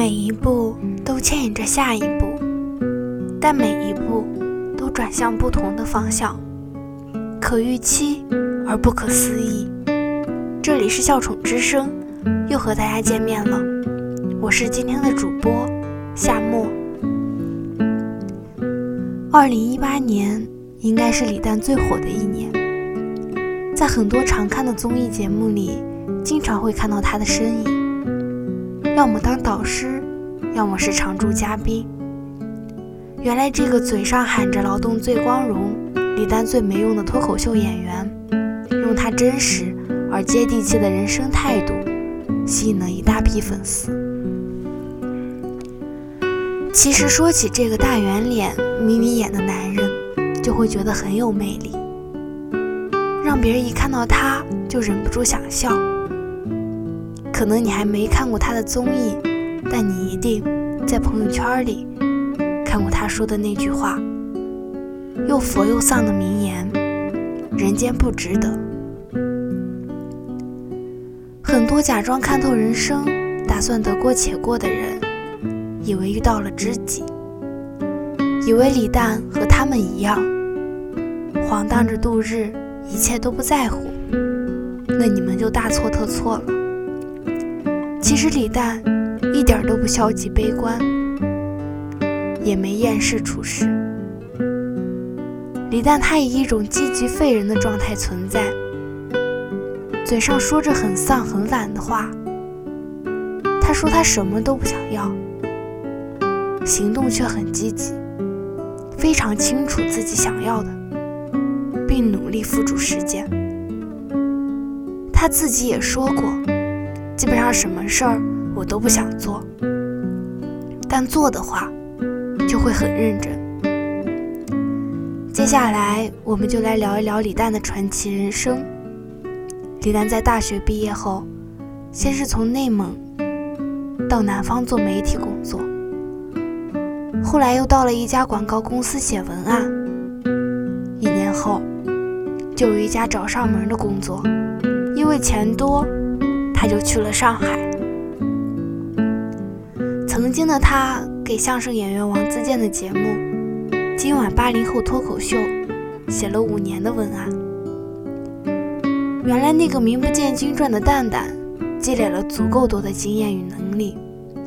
每一步都牵引着下一步，但每一步都转向不同的方向，可预期而不可思议。这里是笑宠之声，又和大家见面了，我是今天的主播夏沫。二零一八年应该是李诞最火的一年，在很多常看的综艺节目里，经常会看到他的身影。要么当导师，要么是常驻嘉宾。原来这个嘴上喊着劳动最光荣、李诞最没用的脱口秀演员，用他真实而接地气的人生态度，吸引了一大批粉丝。其实说起这个大圆脸、眯眯眼的男人，就会觉得很有魅力，让别人一看到他就忍不住想笑。可能你还没看过他的综艺，但你一定在朋友圈里看过他说的那句话，又佛又丧的名言：“人间不值得。”很多假装看透人生、打算得过且过的人，以为遇到了知己，以为李诞和他们一样，晃荡着度日，一切都不在乎，那你们就大错特错了。其实李诞一点都不消极悲观，也没厌世处事。李诞他以一种积极废人的状态存在，嘴上说着很丧很懒的话。他说他什么都不想要，行动却很积极，非常清楚自己想要的，并努力付诸实践。他自己也说过。基本上什么事儿我都不想做，但做的话就会很认真。接下来我们就来聊一聊李诞的传奇人生。李诞在大学毕业后，先是从内蒙到南方做媒体工作，后来又到了一家广告公司写文案。一年后，就有一家找上门的工作，因为钱多。他就去了上海。曾经的他给相声演员王自健的节目《今晚八零后脱口秀》写了五年的文案。原来那个名不见经传的蛋蛋，积累了足够多的经验与能力，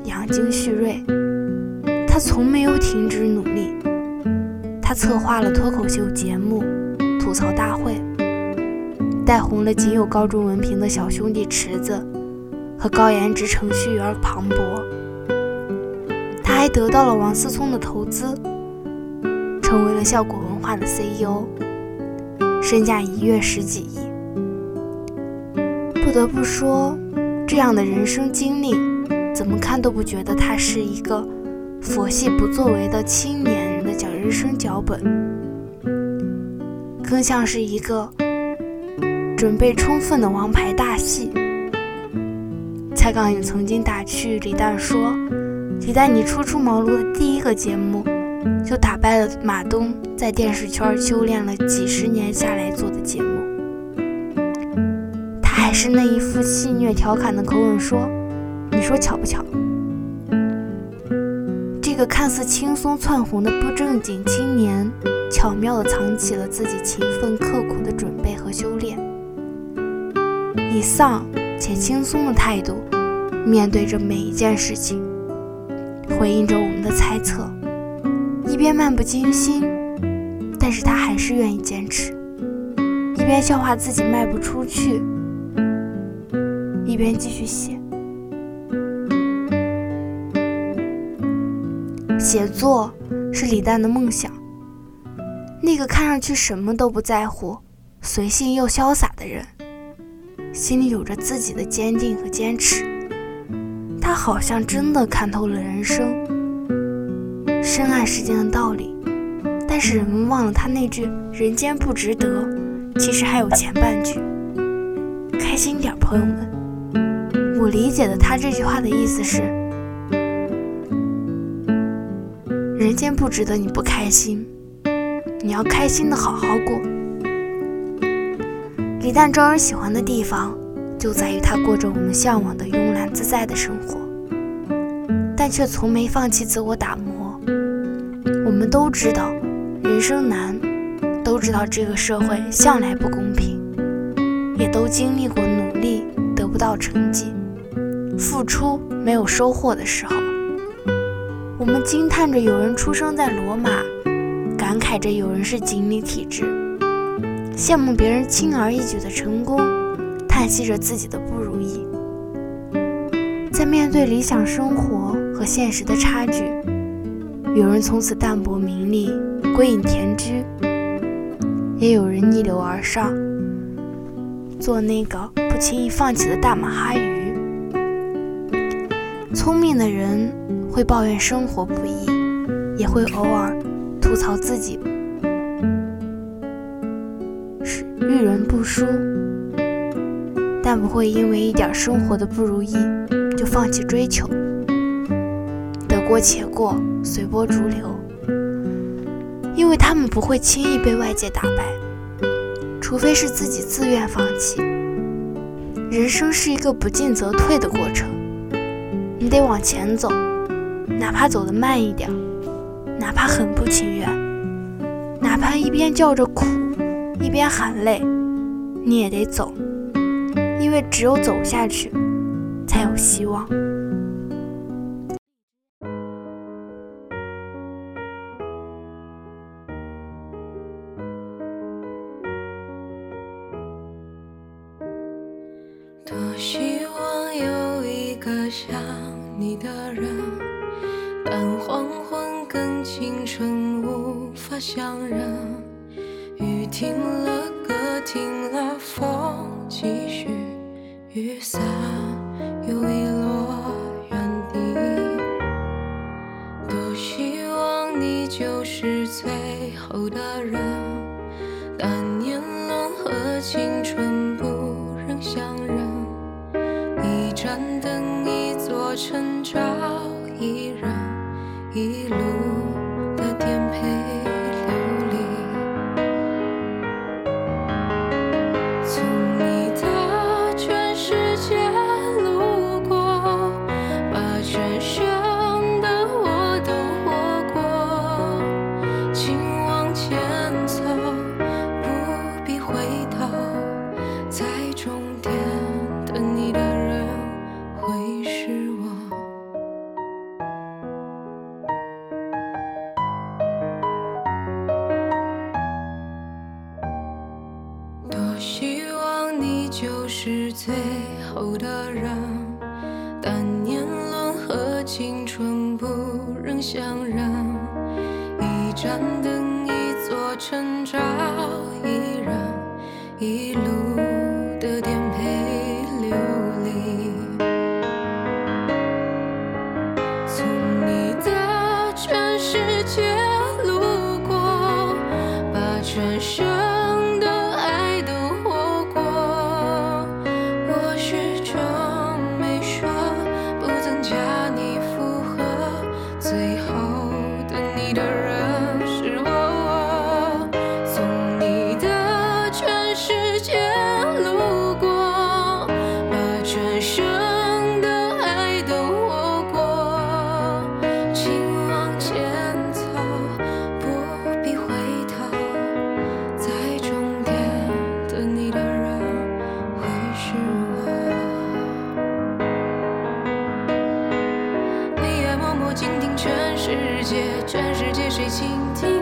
养精蓄锐。他从没有停止努力。他策划了脱口秀节目《吐槽大会》。带红了仅有高中文凭的小兄弟池子和高颜值程序员庞博，还得到了王思聪的投资，成为了效果文化的 CEO，身价一跃十几亿。不得不说，这样的人生经历，怎么看都不觉得他是一个佛系不作为的青年人的讲人生脚本，更像是一个。准备充分的王牌大戏，蔡康永曾经打趣李诞说：“李诞，你初出茅庐的第一个节目，就打败了马东在电视圈修炼了几十年下来做的节目。”他还是那一副戏谑调侃的口吻说：“你说巧不巧？这个看似轻松窜红的不正经青年，巧妙地藏起了自己勤奋刻苦的准备和修炼。”以丧且轻松的态度面对着每一件事情，回应着我们的猜测，一边漫不经心，但是他还是愿意坚持；一边笑话自己卖不出去，一边继续写。写作是李诞的梦想，那个看上去什么都不在乎、随性又潇洒的人。心里有着自己的坚定和坚持，他好像真的看透了人生，深谙世间的道理。但是人们忘了他那句“人间不值得”，其实还有前半句：“开心点，朋友们。”我理解的他这句话的意思是：人间不值得你不开心，你要开心的好好过。李诞招人喜欢的地方，就在于他过着我们向往的慵懒自在的生活。但却从没放弃自我打磨。我们都知道人生难，都知道这个社会向来不公平，也都经历过努力得不到成绩、付出没有收获的时候。我们惊叹着有人出生在罗马，感慨着有人是锦鲤体质，羡慕别人轻而易举的成功，叹息着自己的不如意。在面对理想生活和现实的差距，有人从此淡泊名利，归隐田居；也有人逆流而上，做那个不轻易放弃的大马哈鱼。聪明的人会抱怨生活不易，也会偶尔吐槽自己是遇人不淑，但不会因为一点生活的不如意。就放弃追求，得过且过，随波逐流，因为他们不会轻易被外界打败，除非是自己自愿放弃。人生是一个不进则退的过程，你得往前走，哪怕走得慢一点，哪怕很不情愿，哪怕一边叫着苦，一边喊累，你也得走，为只有走下去。才有希望。多希望有一个想你的人，但黄昏跟清晨无法相认。雨停了，歌停了，风，雨伞。春不忍相认。一盏灯，一座城，照一人，一路的颠沛流离。从你的全世界路过，把全世倾听全。世界，全世界，谁倾听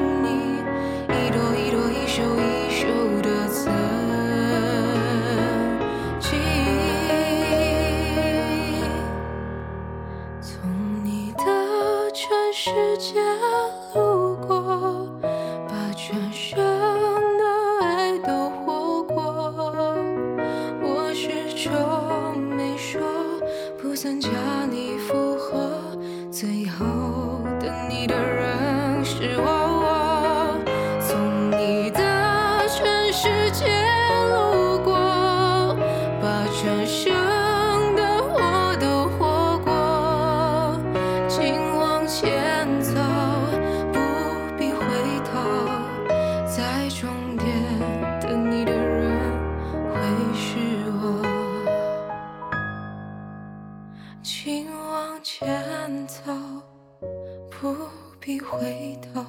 不必回头，